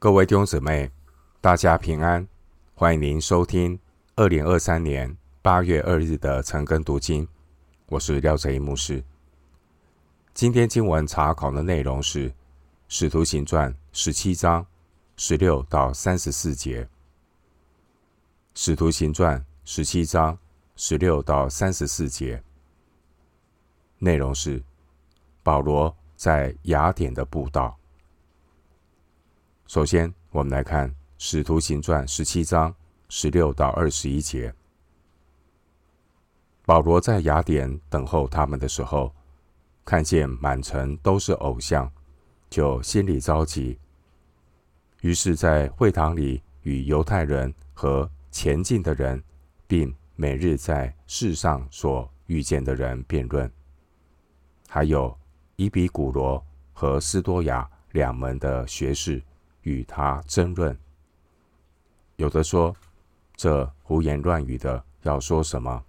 各位弟兄姊妹，大家平安！欢迎您收听二零二三年八月二日的晨更读经。我是廖哲一牧师。今天经文查考的内容是《使徒行传》十七章十六到三十四节，《使徒行传》十七章十六到三十四节内容是保罗在雅典的布道。首先，我们来看《使徒行传》十七章十六到二十一节。保罗在雅典等候他们的时候，看见满城都是偶像，就心里着急。于是，在会堂里与犹太人和前进的人，并每日在世上所遇见的人辩论，还有伊比古罗和斯多亚两门的学士。与他争论，有的说这胡言乱语的要说什么？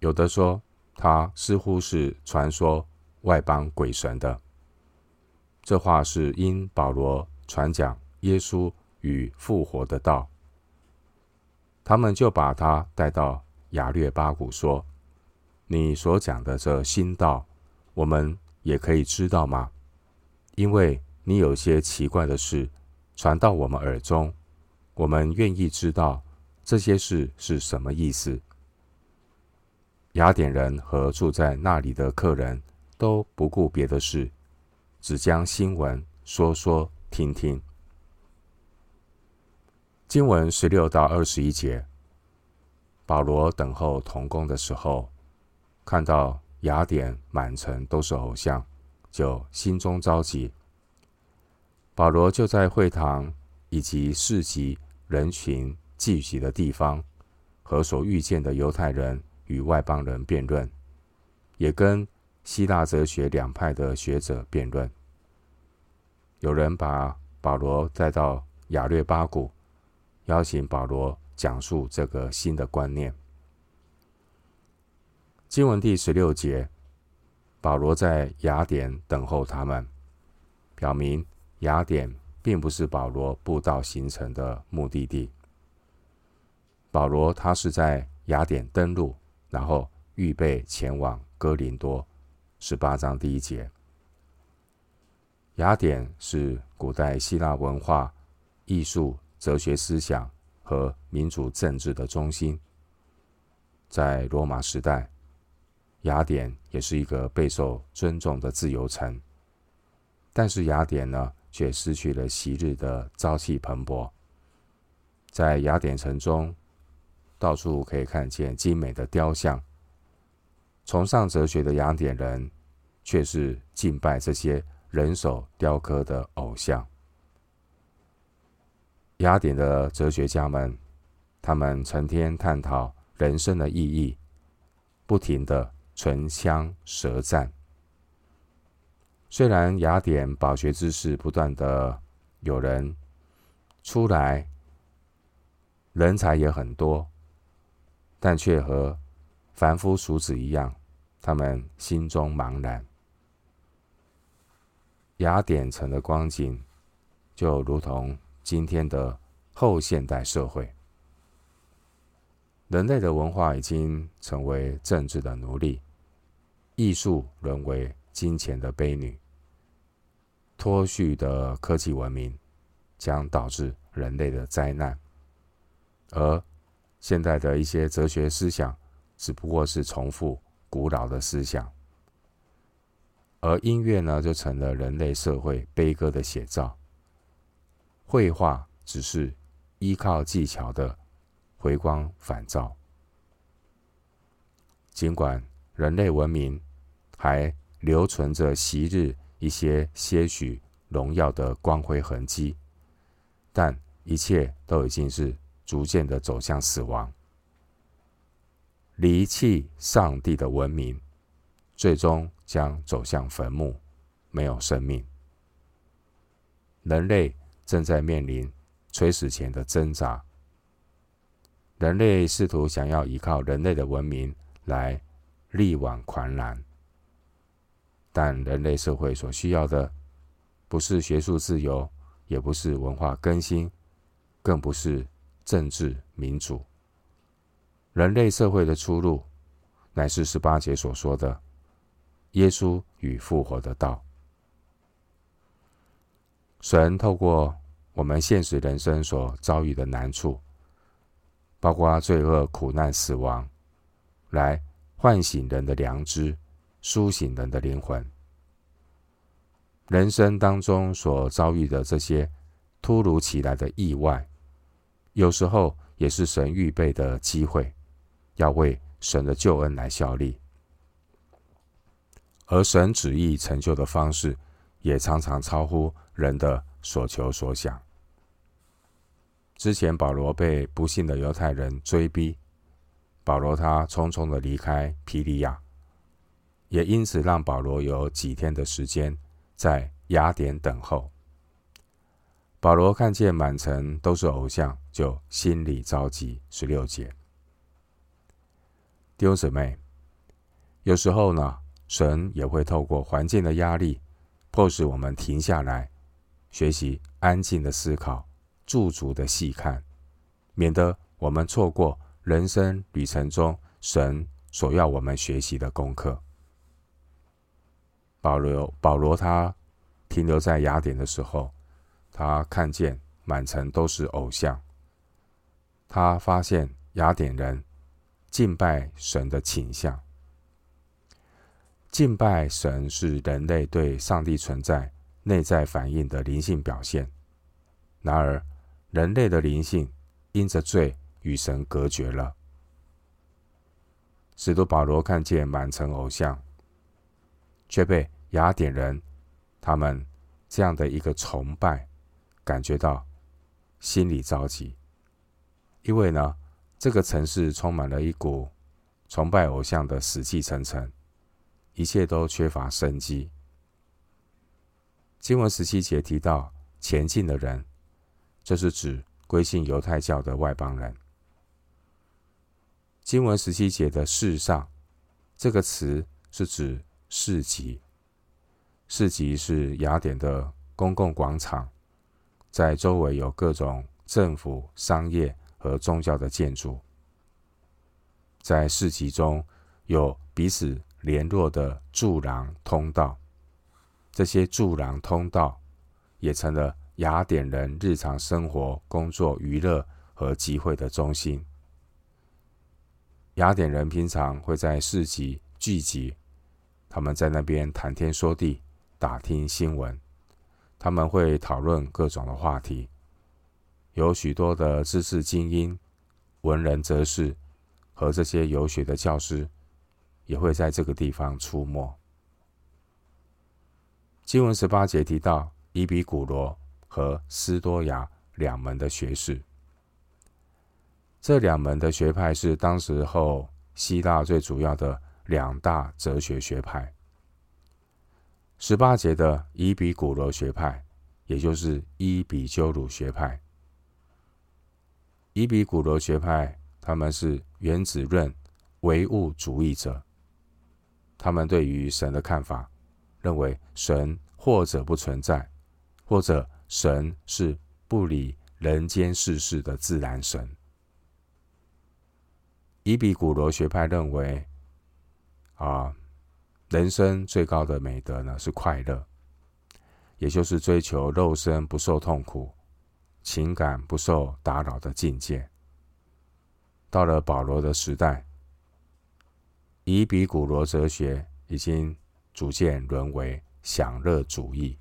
有的说他似乎是传说外邦鬼神的。这话是因保罗传讲耶稣与复活的道。他们就把他带到亚略巴谷，说：“你所讲的这新道，我们也可以知道吗？因为。”你有些奇怪的事传到我们耳中，我们愿意知道这些事是什么意思。雅典人和住在那里的客人都不顾别的事，只将新闻说说听听。经文十六到二十一节，保罗等候同工的时候，看到雅典满城都是偶像，就心中着急。保罗就在会堂以及市集人群聚集的地方，和所遇见的犹太人与外邦人辩论，也跟希腊哲学两派的学者辩论。有人把保罗带到亚略巴谷，邀请保罗讲述这个新的观念。经文第十六节，保罗在雅典等候他们，表明。雅典并不是保罗布道行程的目的地。保罗他是在雅典登陆，然后预备前往哥林多。十八章第一节。雅典是古代希腊文化、艺术、哲学思想和民主政治的中心。在罗马时代，雅典也是一个备受尊重的自由城。但是雅典呢，却失去了昔日的朝气蓬勃。在雅典城中，到处可以看见精美的雕像。崇尚哲学的雅典人，却是敬拜这些人手雕刻的偶像。雅典的哲学家们，他们成天探讨人生的意义，不停的唇枪舌战。虽然雅典饱学之士不断的有人出来，人才也很多，但却和凡夫俗子一样，他们心中茫然。雅典城的光景，就如同今天的后现代社会，人类的文化已经成为政治的奴隶，艺术沦为金钱的婢女。脱序的科技文明将导致人类的灾难，而现在的一些哲学思想只不过是重复古老的思想，而音乐呢，就成了人类社会悲歌的写照。绘画只是依靠技巧的回光返照，尽管人类文明还留存着昔日。一些些许荣耀的光辉痕迹，但一切都已经是逐渐的走向死亡。离弃上帝的文明，最终将走向坟墓，没有生命。人类正在面临垂死前的挣扎。人类试图想要依靠人类的文明来力挽狂澜。但人类社会所需要的，不是学术自由，也不是文化更新，更不是政治民主。人类社会的出路，乃是十八节所说的耶稣与复活的道。神透过我们现实人生所遭遇的难处，包括罪恶、苦难、死亡，来唤醒人的良知，苏醒人的灵魂。人生当中所遭遇的这些突如其来的意外，有时候也是神预备的机会，要为神的救恩来效力。而神旨意成就的方式，也常常超乎人的所求所想。之前保罗被不幸的犹太人追逼，保罗他匆匆的离开皮利亚，也因此让保罗有几天的时间在雅典等候。保罗看见满城都是偶像，就心里着急。十六节，弟兄姊妹，有时候呢，神也会透过环境的压力，迫使我们停下来，学习安静的思考。驻足的细看，免得我们错过人生旅程中神所要我们学习的功课。保罗，保罗他停留在雅典的时候，他看见满城都是偶像，他发现雅典人敬拜神的倾向。敬拜神是人类对上帝存在内在反应的灵性表现，然而，人类的灵性因着罪与神隔绝了。使徒保罗看见满城偶像，却被雅典人他们这样的一个崇拜感觉到心里着急，因为呢，这个城市充满了一股崇拜偶像的死气沉沉，一切都缺乏生机。经文十七节提到前进的人。这是指归信犹太教的外邦人。经文十七节的“世上”这个词是指市集。市集是雅典的公共广场，在周围有各种政府、商业和宗教的建筑。在市集中有彼此联络的柱廊通道，这些柱廊通道也成了。雅典人日常生活、工作、娱乐和集会的中心。雅典人平常会在市集聚集，他们在那边谈天说地、打听新闻。他们会讨论各种的话题，有许多的知识精英、文人哲士和这些游学的教师也会在这个地方出没。经文十八节提到伊比古罗。和斯多亚两门的学士，这两门的学派是当时候希腊最主要的两大哲学学派。十八节的伊比古罗学派，也就是伊比鸠鲁学派。伊比古罗学派，他们是原子论唯物主义者，他们对于神的看法，认为神或者不存在，或者。神是不理人间世事的自然神。伊比古罗学派认为，啊，人生最高的美德呢是快乐，也就是追求肉身不受痛苦、情感不受打扰的境界。到了保罗的时代，伊比古罗哲学已经逐渐沦为享乐主义。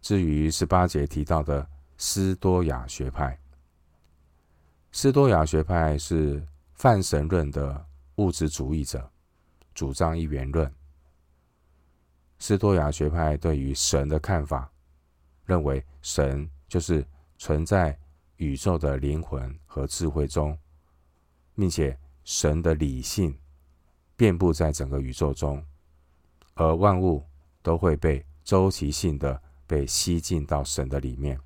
至于十八节提到的斯多亚学派，斯多亚学派是泛神论的物质主义者，主张一元论。斯多亚学派对于神的看法，认为神就是存在宇宙的灵魂和智慧中，并且神的理性遍布在整个宇宙中，而万物都会被周期性的。被吸进到神的里面。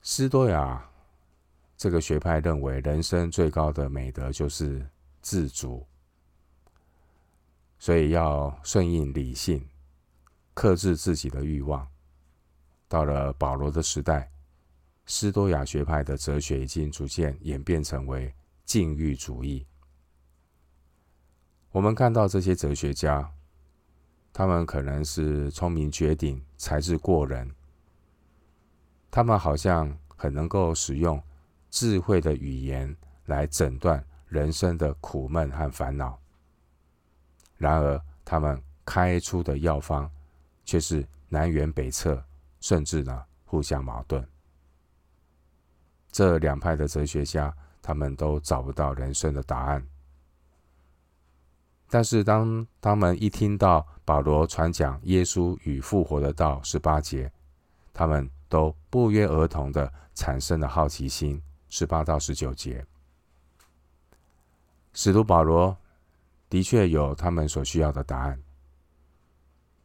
斯多亚这个学派认为，人生最高的美德就是自主，所以要顺应理性，克制自己的欲望。到了保罗的时代，斯多亚学派的哲学已经逐渐演变成为禁欲主义。我们看到这些哲学家，他们可能是聪明绝顶、才智过人，他们好像很能够使用智慧的语言来诊断人生的苦闷和烦恼。然而，他们开出的药方却是南辕北辙，甚至呢互相矛盾。这两派的哲学家，他们都找不到人生的答案。但是，当他们一听到保罗传讲耶稣与复活的道十八节，他们都不约而同的产生了好奇心。十八到十九节，使徒保罗的确有他们所需要的答案。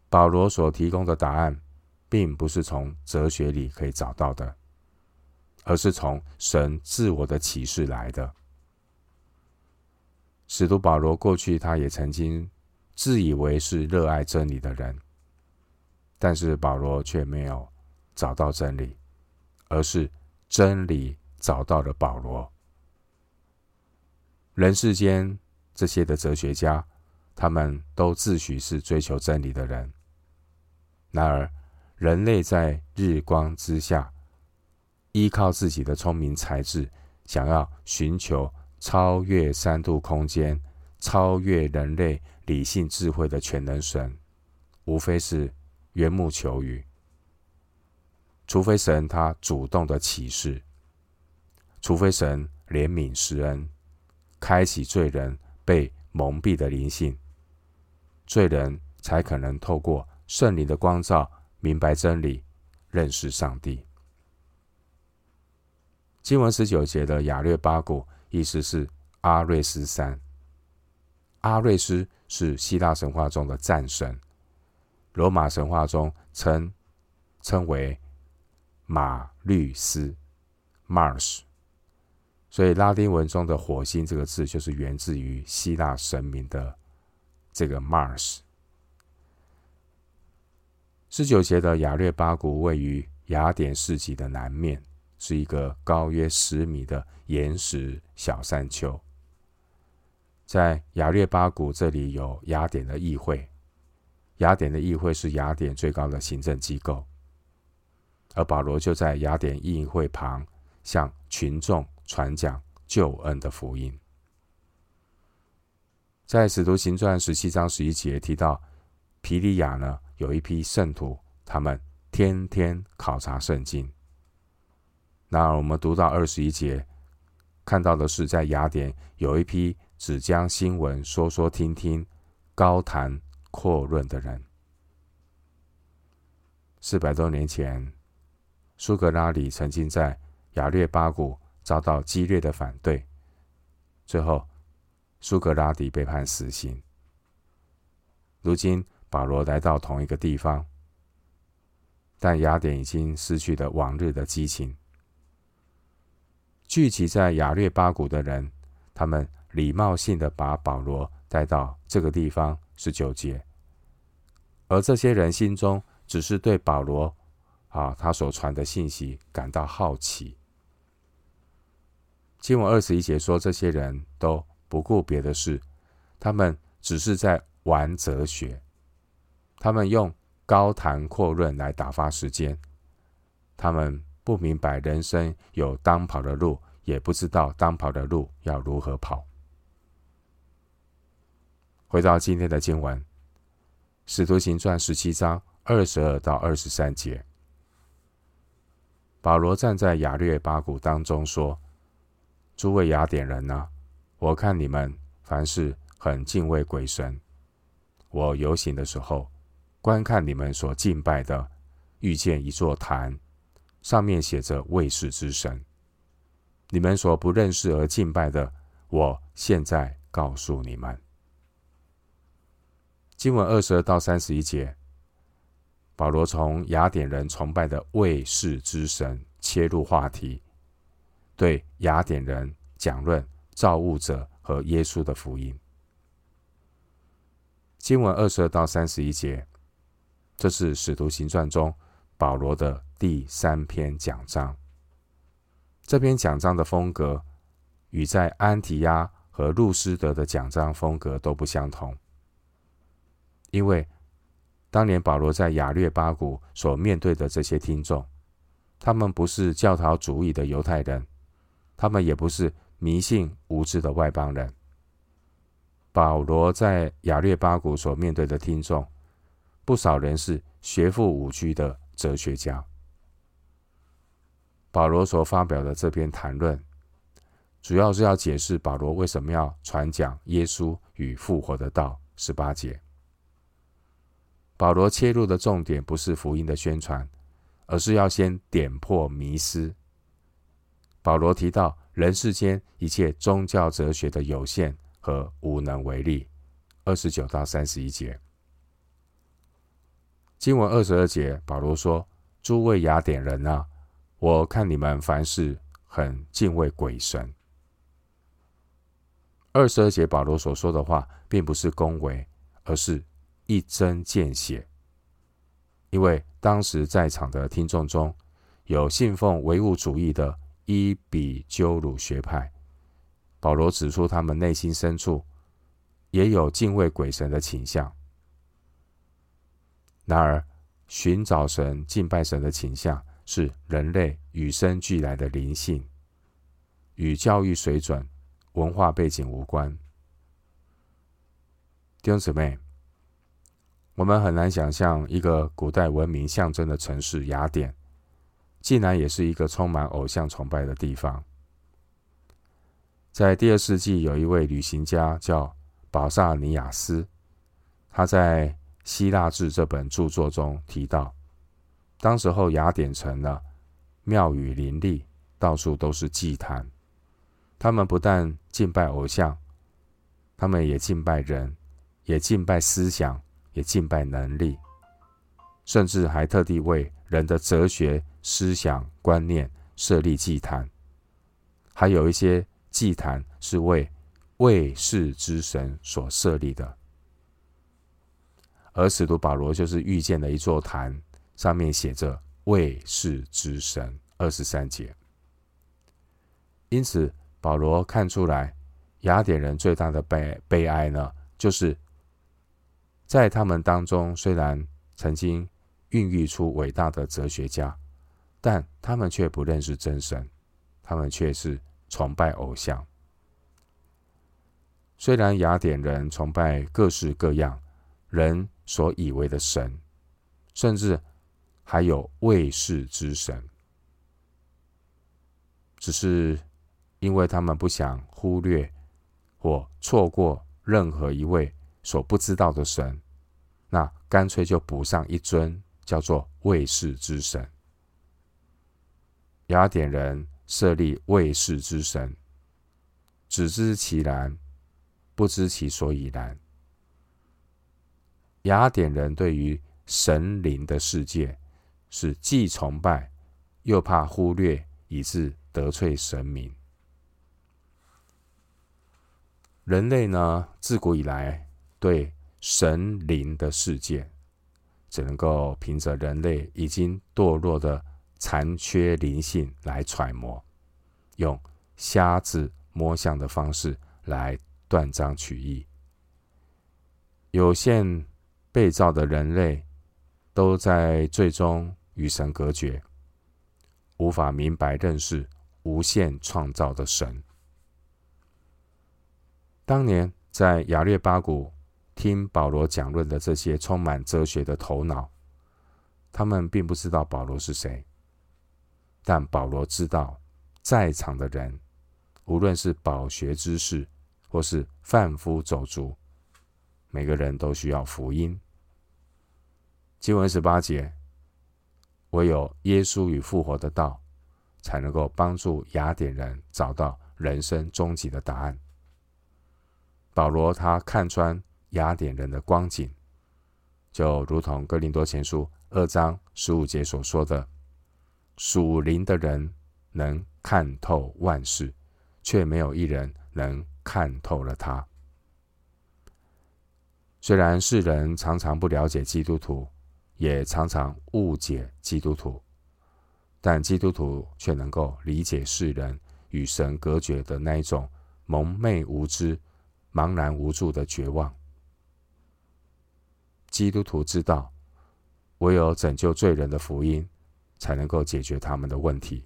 保罗所提供的答案，并不是从哲学里可以找到的，而是从神自我的启示来的。使徒保罗过去，他也曾经自以为是热爱真理的人，但是保罗却没有找到真理，而是真理找到了保罗。人世间这些的哲学家，他们都自诩是追求真理的人，然而人类在日光之下，依靠自己的聪明才智，想要寻求。超越三度空间、超越人类理性智慧的全能神，无非是缘木求鱼。除非神他主动的启示，除非神怜悯施恩，开启罪人被蒙蔽的灵性，罪人才可能透过圣灵的光照，明白真理，认识上帝。经文十九节的雅略巴谷。意思是阿瑞斯山。阿瑞斯是希腊神话中的战神，罗马神话中称称为马律斯 （Mars）。所以拉丁文中的“火星”这个字就是源自于希腊神明的这个 Mars。十九节的雅略巴谷位于雅典市集的南面。是一个高约十米的岩石小山丘，在雅略巴谷这里有雅典的议会，雅典的议会是雅典最高的行政机构，而保罗就在雅典议会旁向群众传讲救恩的福音。在使徒行传十七章十一节提到，皮利亚呢有一批圣徒，他们天天考察圣经。那我们读到二十一节，看到的是在雅典有一批只将新闻说说听听、高谈阔论的人。四百多年前，苏格拉底曾经在雅略巴谷遭到激烈的反对，最后苏格拉底被判死刑。如今保罗来到同一个地方，但雅典已经失去了往日的激情。聚集在雅略巴谷的人，他们礼貌性的把保罗带到这个地方，十九节。而这些人心中只是对保罗啊，他所传的信息感到好奇。经文二十一节说，这些人都不顾别的事，他们只是在玩哲学，他们用高谈阔论来打发时间，他们。不明白人生有当跑的路，也不知道当跑的路要如何跑。回到今天的经文，《使徒行传》十七章二十二到二十三节，保罗站在亚略巴谷当中说：“诸位雅典人呐、我看你们凡事很敬畏鬼神。我游行的时候，观看你们所敬拜的，遇见一座坛。”上面写着“卫士之神”，你们所不认识而敬拜的，我现在告诉你们。经文二十二到三十一节，保罗从雅典人崇拜的卫士之神切入话题，对雅典人讲论造物者和耶稣的福音。经文二十二到三十一节，这是《使徒行传》中保罗的第三篇讲章。这篇讲章的风格与在安提亚和路斯德的讲章风格都不相同，因为当年保罗在雅略巴谷所面对的这些听众，他们不是教条主义的犹太人，他们也不是迷信无知的外邦人。保罗在亚略巴谷所面对的听众，不少人是学富五车的哲学家。保罗所发表的这篇谈论，主要是要解释保罗为什么要传讲耶稣与复活的道。十八节，保罗切入的重点不是福音的宣传，而是要先点破迷思。保罗提到人世间一切宗教哲学的有限和无能为力。二十九到三十一节。经文二十二节，保罗说：“诸位雅典人啊，我看你们凡事很敬畏鬼神。”二十二节，保罗所说的话，并不是恭维，而是一针见血。因为当时在场的听众中有信奉唯物主义的伊比鸠鲁学派，保罗指出他们内心深处也有敬畏鬼神的倾向。然而，寻找神、敬拜神的倾向是人类与生俱来的灵性，与教育水准、文化背景无关。弟兄姊妹，我们很难想象一个古代文明象征的城市雅典，竟然也是一个充满偶像崇拜的地方。在第二世纪，有一位旅行家叫保萨尼亚斯，他在《希腊志》这本著作中提到，当时候雅典城呢，庙宇林立，到处都是祭坛。他们不但敬拜偶像，他们也敬拜人，也敬拜思想，也敬拜能力，甚至还特地为人的哲学、思想、观念设立祭坛。还有一些祭坛是为卫士之神所设立的。而使徒保罗就是遇见了一座坛，上面写着“卫士之神”二十三节。因此，保罗看出来雅典人最大的悲悲哀呢，就是在他们当中虽然曾经孕育出伟大的哲学家，但他们却不认识真神，他们却是崇拜偶像。虽然雅典人崇拜各式各样人。所以为的神，甚至还有卫士之神，只是因为他们不想忽略或错过任何一位所不知道的神，那干脆就补上一尊叫做卫士之神。雅典人设立卫士之神，只知其然，不知其所以然。雅典人对于神灵的世界是既崇拜又怕忽略，以致得罪神明。人类呢，自古以来对神灵的世界，只能够凭着人类已经堕落的残缺灵性来揣摩，用瞎子摸象的方式来断章取义，有限。被造的人类都在最终与神隔绝，无法明白认识无限创造的神。当年在亚略巴谷听保罗讲论的这些充满哲学的头脑，他们并不知道保罗是谁，但保罗知道，在场的人，无论是饱学之士或是贩夫走卒，每个人都需要福音。经文十八节，唯有耶稣与复活的道，才能够帮助雅典人找到人生终极的答案。保罗他看穿雅典人的光景，就如同哥林多前书二章十五节所说的：“属灵的人能看透万事，却没有一人能看透了他。”虽然世人常常不了解基督徒。也常常误解基督徒，但基督徒却能够理解世人与神隔绝的那一种蒙昧无知、茫然无助的绝望。基督徒知道，唯有拯救罪人的福音，才能够解决他们的问题。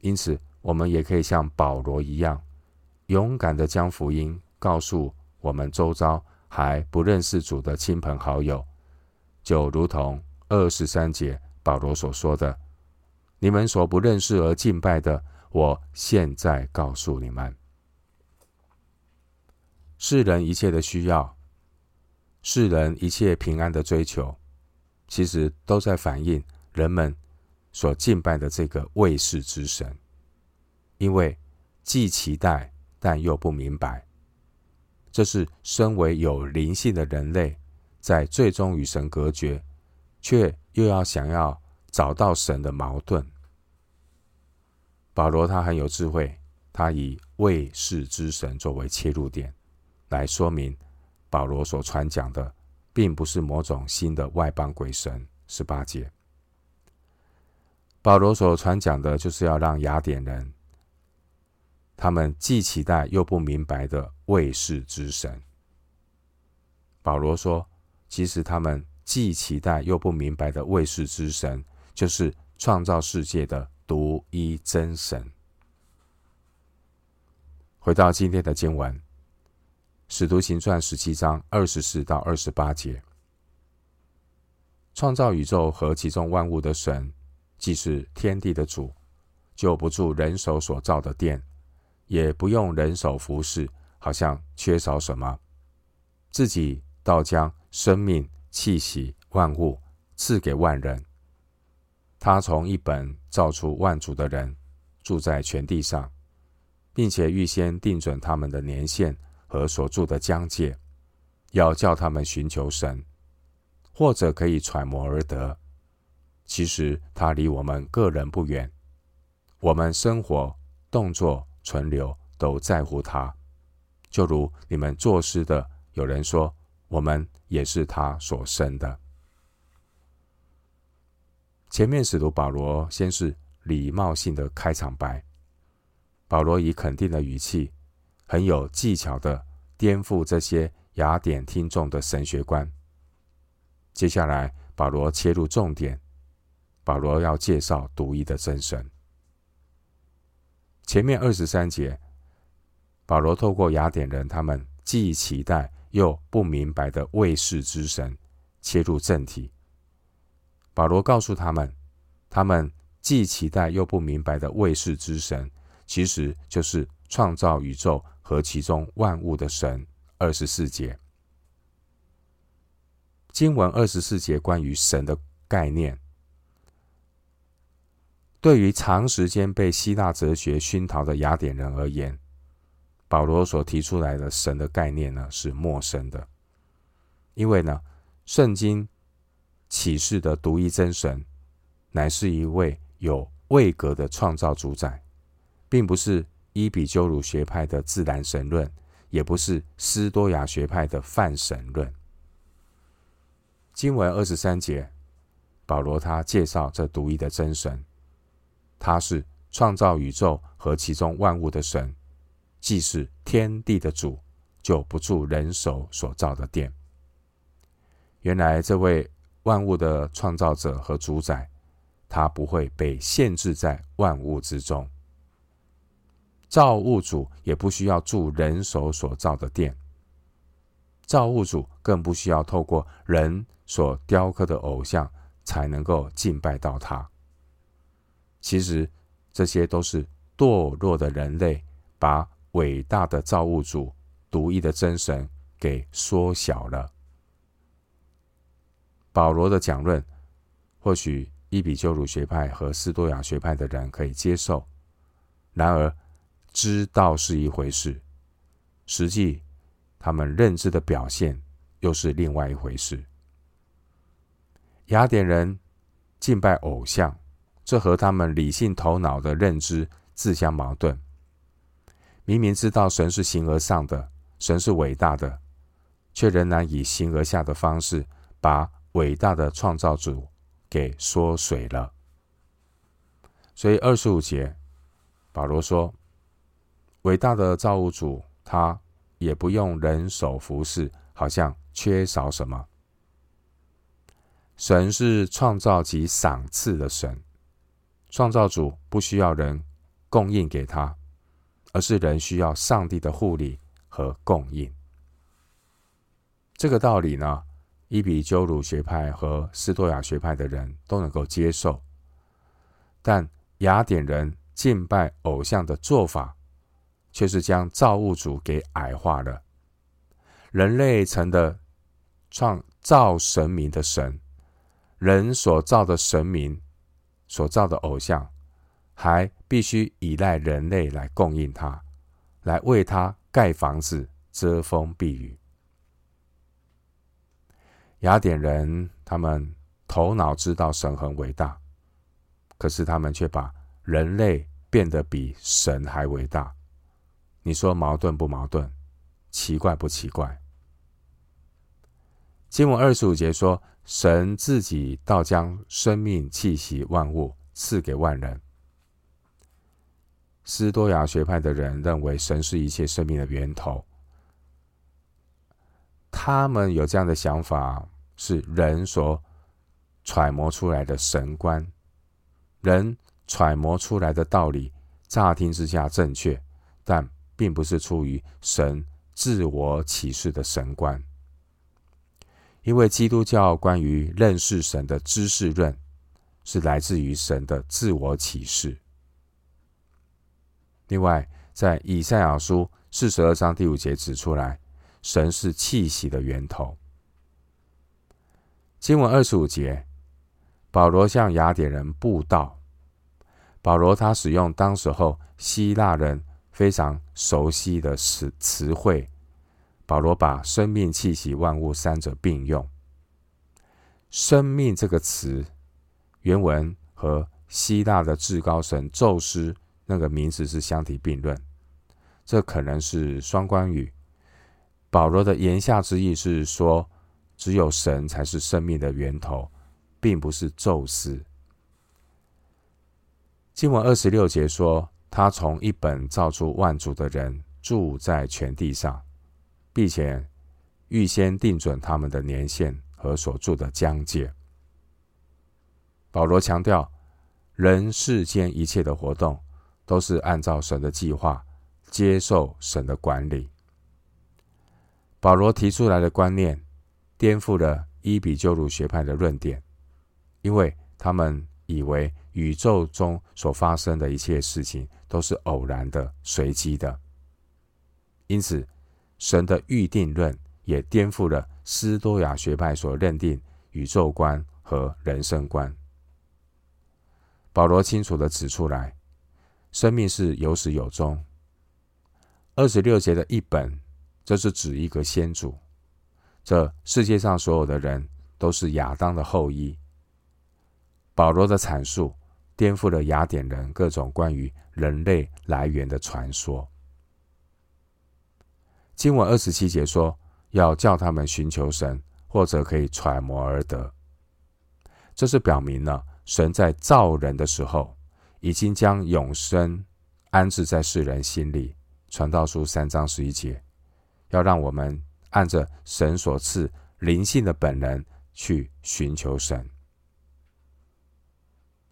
因此，我们也可以像保罗一样，勇敢的将福音告诉我们周遭还不认识主的亲朋好友，就如同二十三节保罗所说的：“你们所不认识而敬拜的，我现在告诉你们。”世人一切的需要，世人一切平安的追求，其实都在反映人们所敬拜的这个卫士之神，因为既期待但又不明白。这是身为有灵性的人类，在最终与神隔绝，却又要想要找到神的矛盾。保罗他很有智慧，他以卫士之神作为切入点，来说明保罗所传讲的，并不是某种新的外邦鬼神。十八节，保罗所传讲的，就是要让雅典人。他们既期待又不明白的卫士之神。保罗说：“其实他们既期待又不明白的卫士之神，就是创造世界的独一真神。”回到今天的经文，《使徒行传》十七章二十四到二十八节：创造宇宙和其中万物的神，既是天地的主，就不住人手所造的殿。也不用人手服侍，好像缺少什么，自己倒将生命、气息、万物赐给万人。他从一本造出万族的人，住在全地上，并且预先定准他们的年限和所住的疆界，要叫他们寻求神，或者可以揣摩而得。其实他离我们个人不远，我们生活、动作。存留都在乎他，就如你们作诗的有人说，我们也是他所生的。前面使徒保罗先是礼貌性的开场白，保罗以肯定的语气，很有技巧的颠覆这些雅典听众的神学观。接下来，保罗切入重点，保罗要介绍独一的真神。前面二十三节，保罗透过雅典人他们既期待又不明白的卫士之神切入正题。保罗告诉他们，他们既期待又不明白的卫士之神，其实就是创造宇宙和其中万物的神。二十四节，经文二十四节关于神的概念。对于长时间被希腊哲学熏陶的雅典人而言，保罗所提出来的神的概念呢，是陌生的，因为呢，圣经启示的独一真神，乃是一位有位格的创造主宰，并不是伊比鸠鲁学派的自然神论，也不是斯多亚学派的泛神论。经文二十三节，保罗他介绍这独一的真神。他是创造宇宙和其中万物的神，既是天地的主，就不住人手所造的殿。原来这位万物的创造者和主宰，他不会被限制在万物之中。造物主也不需要住人手所造的殿，造物主更不需要透过人所雕刻的偶像才能够敬拜到他。其实，这些都是堕落的人类把伟大的造物主、独一的真神给缩小了。保罗的讲论，或许伊比鸠鲁学派和斯多亚学派的人可以接受，然而知道是一回事，实际他们认知的表现又是另外一回事。雅典人敬拜偶像。这和他们理性头脑的认知自相矛盾。明明知道神是形而上的，神是伟大的，却仍然以形而下的方式把伟大的创造主给缩水了。所以二十五节，保罗说：“伟大的造物主，他也不用人手服侍，好像缺少什么。神是创造及赏赐的神，创造主不需要人供应给他，而是人需要上帝的护理和供应。这个道理呢，伊比鸠鲁学派和斯多亚学派的人都能够接受，但雅典人敬拜偶像的做法，却是将造物主给矮化了。人类成的创造神明的神，人所造的神明所造的偶像，还必须依赖人类来供应他，来为他盖房子、遮风避雨。雅典人他们头脑知道神很伟大，可是他们却把人类变得比神还伟大。你说矛盾不矛盾？奇怪不奇怪？经文二十五节说，神自己倒将生命气息万物赐给万人。斯多亚学派的人认为神是一切生命的源头，他们有这样的想法，是人所揣摩出来的神观，人揣摩出来的道理，乍听之下正确，但并不是出于神自我启示的神观，因为基督教关于认识神的知识论，是来自于神的自我启示。另外，在以赛亚书四十二章第五节指出来，神是气息的源头。经文二十五节，保罗向雅典人布道。保罗他使用当时候希腊人非常熟悉的词词汇。保罗把生命、气息、万物三者并用。生命这个词，原文和希腊的至高神宙斯。那个名词是相提并论，这可能是双关语。保罗的言下之意是说，只有神才是生命的源头，并不是宙斯。经文二十六节说，他从一本造出万族的人，住在全地上，并且预先定准他们的年限和所住的疆界。保罗强调，人世间一切的活动。都是按照神的计划，接受神的管理。保罗提出来的观念，颠覆了伊比鸠鲁学派的论点，因为他们以为宇宙中所发生的一切事情都是偶然的、随机的。因此，神的预定论也颠覆了斯多亚学派所认定宇宙观和人生观。保罗清楚地指出来。生命是有始有终。二十六节的一本，这是指一个先祖。这世界上所有的人都是亚当的后裔。保罗的阐述颠覆了雅典人各种关于人类来源的传说。经文二十七节说，要叫他们寻求神，或者可以揣摩而得。这是表明了神在造人的时候。已经将永生安置在世人心里，传道书三章十一节，要让我们按着神所赐灵性的本能去寻求神。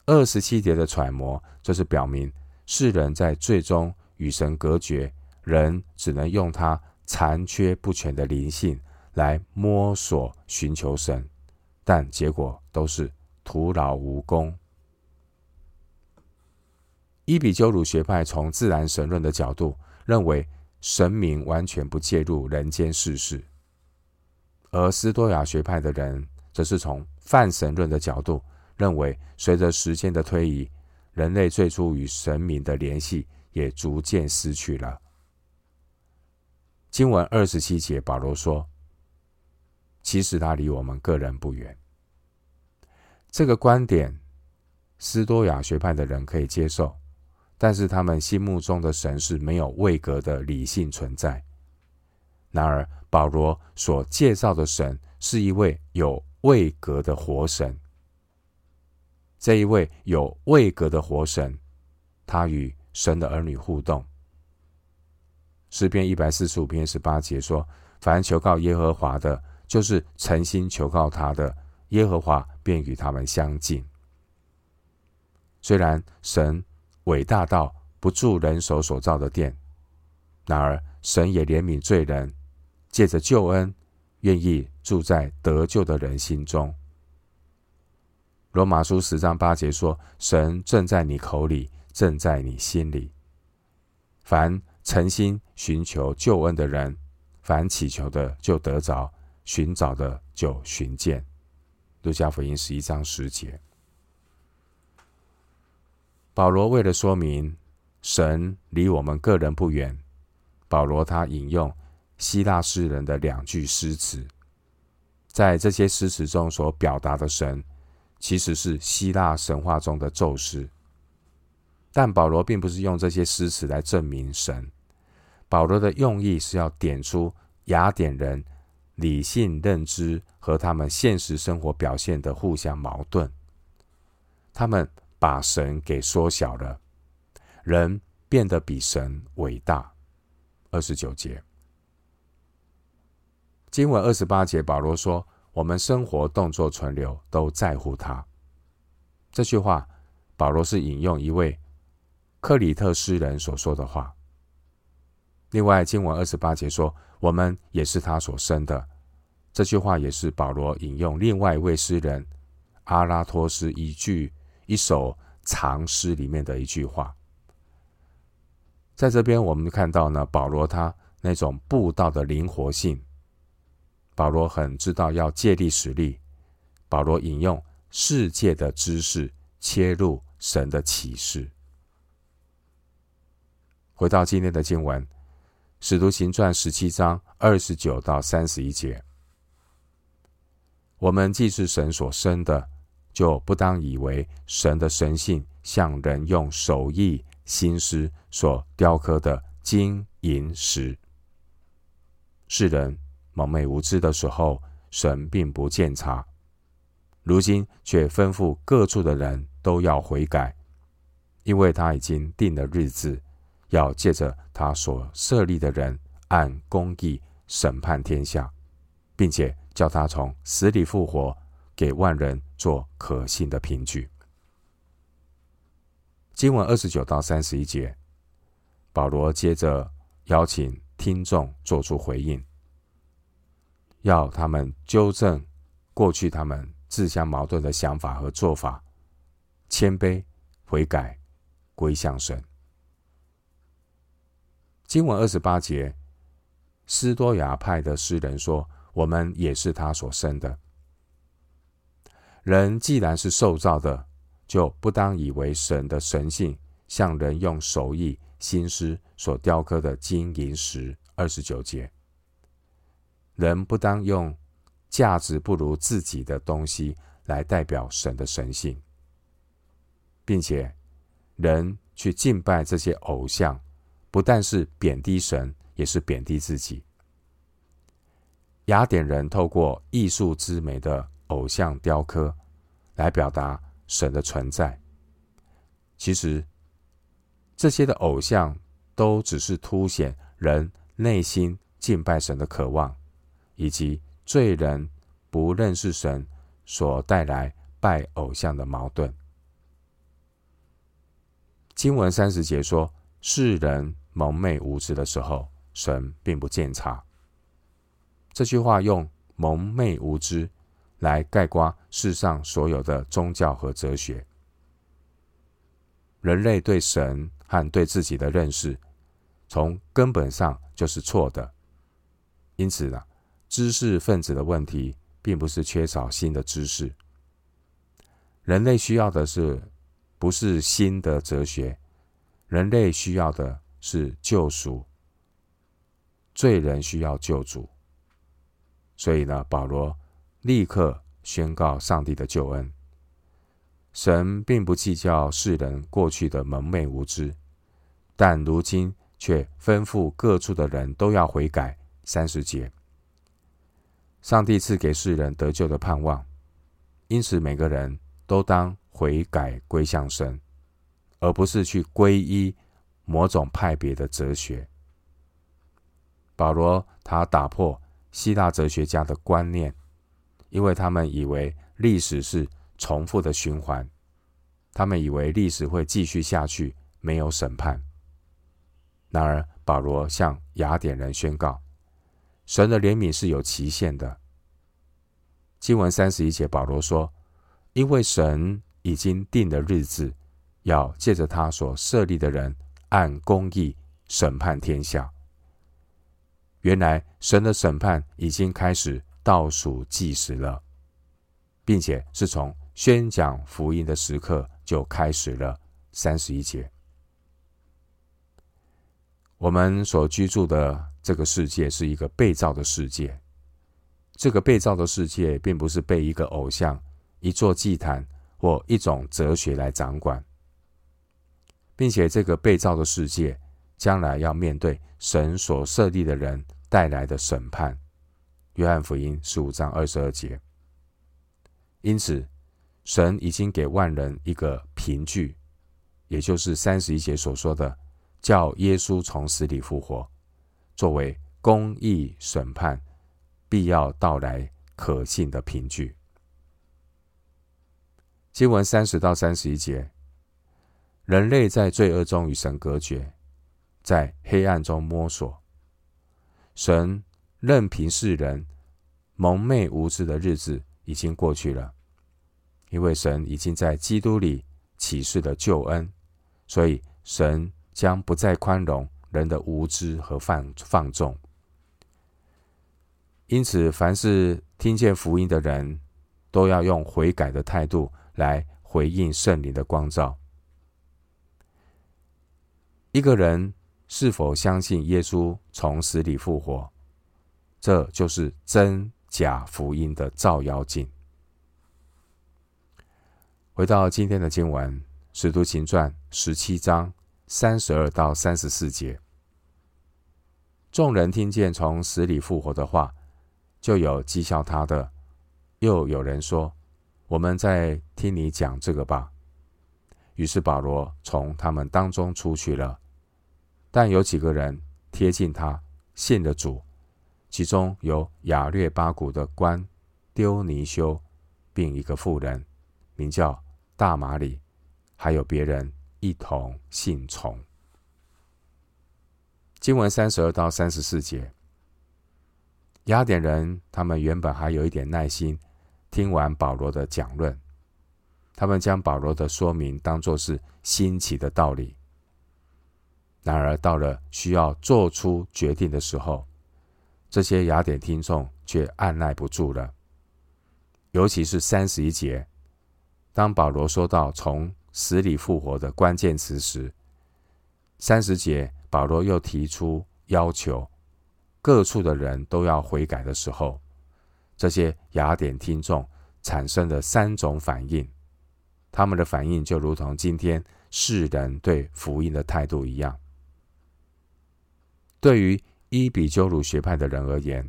二十七节的揣摩，这是表明世人在最终与神隔绝，人只能用他残缺不全的灵性来摸索寻求神，但结果都是徒劳无功。伊比鸠鲁学派从自然神论的角度认为，神明完全不介入人间世事；而斯多亚学派的人则是从泛神论的角度认为，随着时间的推移，人类最初与神明的联系也逐渐失去了。经文二十七节，保罗说：“其实他离我们个人不远。”这个观点，斯多亚学派的人可以接受。但是他们心目中的神是没有位格的理性存在。然而保罗所介绍的神是一位有位格的活神。这一位有位格的活神，他与神的儿女互动。诗篇一百四十五篇十八节说：“凡求告耶和华的，就是诚心求告他的，耶和华便与他们相近。”虽然神伟大到不住人手所造的殿，然而神也怜悯罪人，借着救恩，愿意住在得救的人心中。罗马书十章八节说：“神正在你口里，正在你心里。凡诚心寻求救恩的人，凡祈求的就得着，寻找的就寻见。”路加福音十一章十节。保罗为了说明神离我们个人不远，保罗他引用希腊诗人的两句诗词，在这些诗词中所表达的神。其实是希腊神话中的宙斯，但保罗并不是用这些诗词来证明神。保罗的用意是要点出雅典人理性认知和他们现实生活表现的互相矛盾。他们把神给缩小了，人变得比神伟大。二十九节，经文二十八节，保罗说。我们生活、动作、存留都在乎他。这句话，保罗是引用一位克里特诗人所说的话。另外，经文二十八节说：“我们也是他所生的。”这句话也是保罗引用另外一位诗人阿拉托斯一句一首长诗里面的一句话。在这边，我们看到呢，保罗他那种布道的灵活性。保罗很知道要借力使力。保罗引用世界的知识切入神的启示。回到今天的经文，《使徒行传》十七章二十九到三十一节：我们既是神所生的，就不当以为神的神性像人用手艺心思所雕刻的金银石。世人。蒙昧无知的时候，神并不鉴察；如今却吩咐各处的人都要悔改，因为他已经定了日子，要借着他所设立的人按公义审判天下，并且叫他从死里复活，给万人做可信的凭据。经文二十九到三十一节，保罗接着邀请听众做出回应。要他们纠正过去他们自相矛盾的想法和做法，谦卑悔改，归向神。经文二十八节，斯多亚派的诗人说：“我们也是他所生的。人既然是受造的，就不当以为神的神性像人用手艺心思所雕刻的金银石。”二十九节。人不当用价值不如自己的东西来代表神的神性，并且人去敬拜这些偶像，不但是贬低神，也是贬低自己。雅典人透过艺术之美的偶像雕刻来表达神的存在，其实这些的偶像都只是凸显人内心敬拜神的渴望。以及罪人不认识神所带来拜偶像的矛盾。经文三十节说：“世人蒙昧无知的时候，神并不见察。”这句话用“蒙昧无知”来概括世上所有的宗教和哲学。人类对神和对自己的认识，从根本上就是错的。因此呢，知识分子的问题，并不是缺少新的知识。人类需要的是，不是新的哲学，人类需要的是救赎。罪人需要救主，所以呢，保罗立刻宣告上帝的救恩。神并不计较世人过去的蒙昧无知，但如今却吩咐各处的人都要悔改。三十节。上帝赐给世人得救的盼望，因此每个人都当悔改归向神，而不是去皈依某种派别的哲学。保罗他打破希腊哲学家的观念，因为他们以为历史是重复的循环，他们以为历史会继续下去，没有审判。然而，保罗向雅典人宣告，神的怜悯是有期限的。经文三十一节，保罗说：“因为神已经定了日子，要借着他所设立的人，按公义审判天下。”原来神的审判已经开始倒数计时了，并且是从宣讲福音的时刻就开始了。三十一节，我们所居住的这个世界是一个被造的世界，这个被造的世界并不是被一个偶像、一座祭坛或一种哲学来掌管，并且这个被造的世界将来要面对神所设立的人。带来的审判，约翰福音十五章二十二节。因此，神已经给万人一个凭据，也就是三十一节所说的，叫耶稣从死里复活，作为公义审判必要到来可信的凭据。经文三十到三十一节，人类在罪恶中与神隔绝，在黑暗中摸索。神任凭世人蒙昧无知的日子已经过去了，因为神已经在基督里启示了救恩，所以神将不再宽容人的无知和放放纵。因此，凡是听见福音的人，都要用悔改的态度来回应圣灵的光照。一个人。是否相信耶稣从死里复活？这就是真假福音的照妖镜。回到今天的经文，《使徒行传》十七章三十二到三十四节，众人听见从死里复活的话，就有讥笑他的，又有人说：“我们在听你讲这个吧。”于是保罗从他们当中出去了。但有几个人贴近他，信了主，其中有亚略巴谷的官丢尼修，并一个妇人，名叫大马里，还有别人一同信从。经文三十二到三十四节，雅典人他们原本还有一点耐心，听完保罗的讲论，他们将保罗的说明当作是新奇的道理。然而，到了需要做出决定的时候，这些雅典听众却按捺不住了。尤其是三十一节，当保罗说到从死里复活的关键词时，三十节保罗又提出要求，各处的人都要悔改的时候，这些雅典听众产生了三种反应。他们的反应就如同今天世人对福音的态度一样。对于伊比鸠鲁学派的人而言，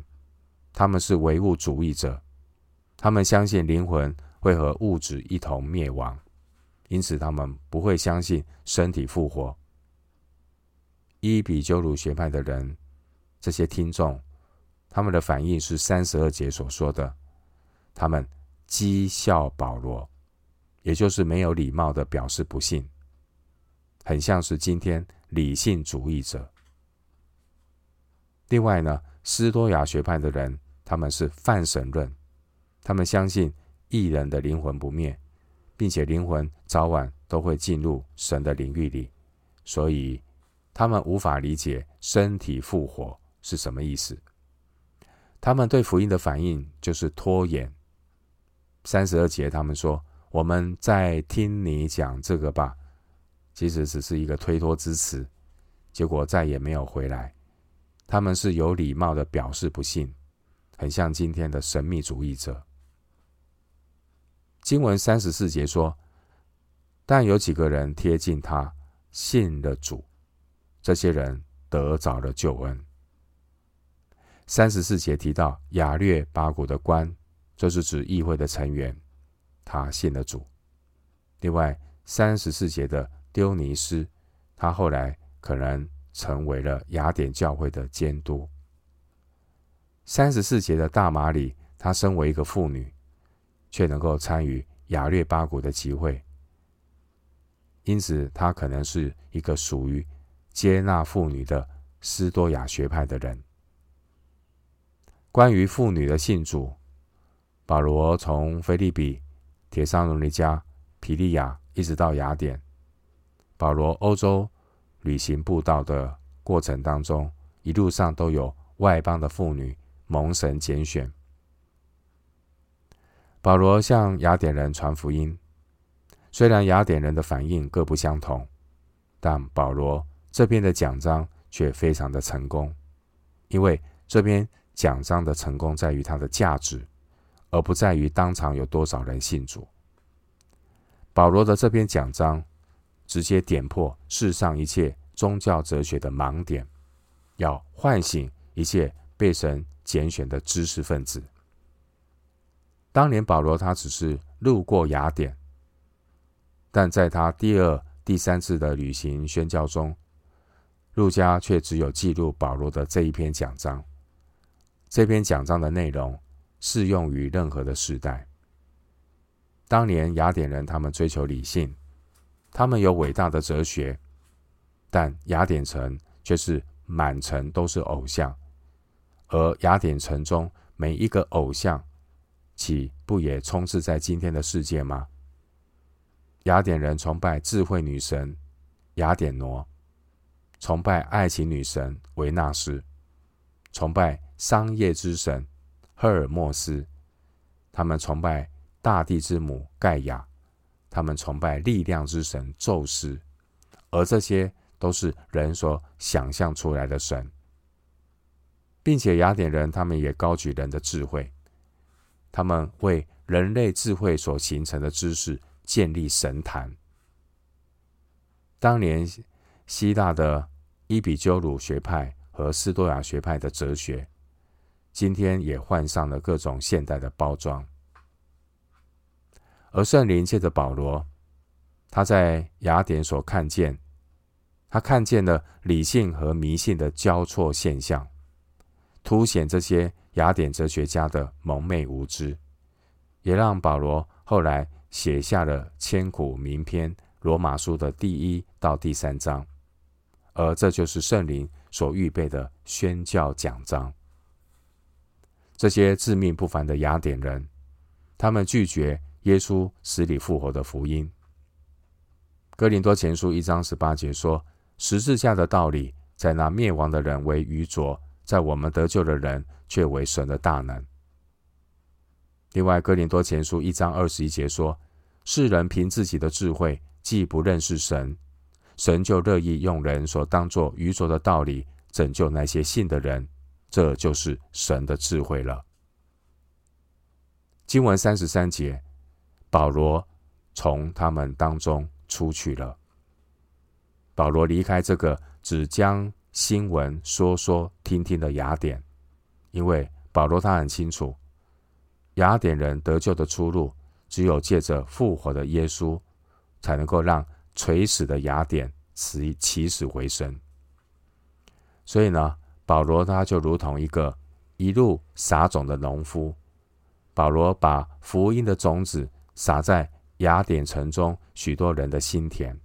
他们是唯物主义者，他们相信灵魂会和物质一同灭亡，因此他们不会相信身体复活。伊比鸠鲁学派的人，这些听众，他们的反应是三十二节所说的，他们讥笑保罗，也就是没有礼貌的表示不信，很像是今天理性主义者。另外呢，斯多亚学派的人，他们是泛神论，他们相信义人的灵魂不灭，并且灵魂早晚都会进入神的领域里，所以他们无法理解身体复活是什么意思。他们对福音的反应就是拖延。三十二节，他们说：“我们在听你讲这个吧。”其实只是一个推脱之词，结果再也没有回来。他们是有礼貌的表示不信，很像今天的神秘主义者。经文三十四节说：“但有几个人贴近他，信了主，这些人得着了救恩。”三十四节提到亚略巴谷的官，这是指议会的成员。他信了主。另外，三十四节的丢尼斯，他后来可能成为了雅典教会的监督。三十四节的大马里，她身为一个妇女，却能够参与雅略巴谷的集会，因此她可能是一个属于接纳妇女的斯多亚学派的人。关于妇女的信主，保罗从腓立比、帖撒罗尼加、皮利亚一直到雅典，保罗欧洲旅行步道的过程当中，一路上都有外邦的妇女。蒙神拣选，保罗向雅典人传福音。虽然雅典人的反应各不相同，但保罗这边的讲章却非常的成功，因为这边讲章的成功在于它的价值，而不在于当场有多少人信主。保罗的这篇讲章直接点破世上一切宗教哲学的盲点，要唤醒一切被神。拣选的知识分子。当年保罗他只是路过雅典，但在他第二、第三次的旅行宣教中，路加却只有记录保罗的这一篇讲章。这篇讲章的内容适用于任何的时代。当年雅典人他们追求理性，他们有伟大的哲学，但雅典城却是满城都是偶像。而雅典城中每一个偶像，岂不也充斥在今天的世界吗？雅典人崇拜智慧女神雅典娜，崇拜爱情女神维纳斯，崇拜商业之神赫尔墨斯，他们崇拜大地之母盖亚，他们崇拜力量之神宙斯，而这些都是人所想象出来的神。并且雅典人他们也高举人的智慧，他们为人类智慧所形成的知识建立神坛。当年希腊的伊比鸠鲁学派和斯多亚学派的哲学，今天也换上了各种现代的包装。而圣灵借着保罗，他在雅典所看见，他看见了理性和迷信的交错现象。凸显这些雅典哲学家的蒙昧无知，也让保罗后来写下了千古名篇《罗马书》的第一到第三章，而这就是圣灵所预备的宣教讲章。这些自命不凡的雅典人，他们拒绝耶稣死里复活的福音。哥林多前书一章十八节说：“十字架的道理，在那灭亡的人为愚拙。”在我们得救的人，却为神的大能。另外，《哥林多前书》一章二十一节说：“世人凭自己的智慧，既不认识神，神就乐意用人所当作愚拙的道理拯救那些信的人，这就是神的智慧了。”经文三十三节，保罗从他们当中出去了。保罗离开这个只将。新闻说说听听的雅典，因为保罗他很清楚，雅典人得救的出路只有借着复活的耶稣，才能够让垂死的雅典起起死回生。所以呢，保罗他就如同一个一路撒种的农夫，保罗把福音的种子撒在雅典城中许多人的心田，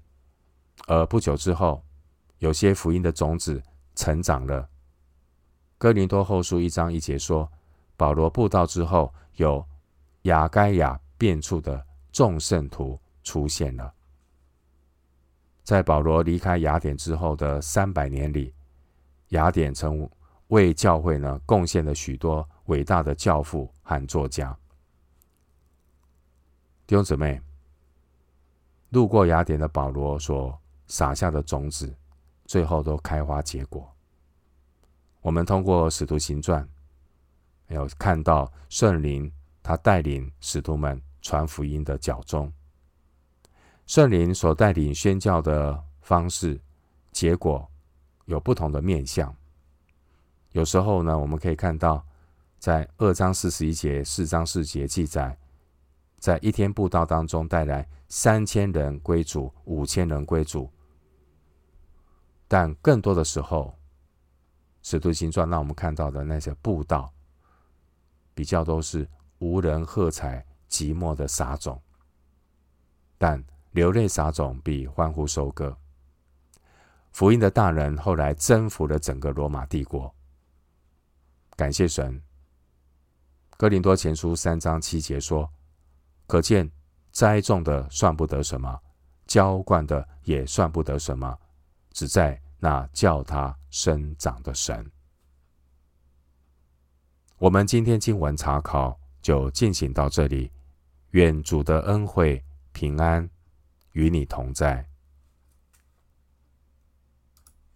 而不久之后。有些福音的种子成长了。哥林多后书一章一节说，保罗布道之后，有亚该亚变处的众圣徒出现了。在保罗离开雅典之后的三百年里，雅典曾为教会呢贡献了许多伟大的教父和作家。弟兄姊妹，路过雅典的保罗所撒下的种子。最后都开花结果。我们通过使徒行传，有看到圣灵他带领使徒们传福音的脚踪。圣灵所带领宣教的方式，结果有不同的面相。有时候呢，我们可以看到，在二章四十一节、四章四节记载，在一天布道当中带来三千人归主，五千人归主。但更多的时候，使徒行传让我们看到的那些布道，比较都是无人喝彩、寂寞的撒种。但流泪撒种比欢呼收割。福音的大人后来征服了整个罗马帝国。感谢神。哥林多前书三章七节说：“可见栽种的算不得什么，浇灌的也算不得什么，只在那叫它生长的神。”我们今天经文查考就进行到这里。愿主的恩惠平安与你同在。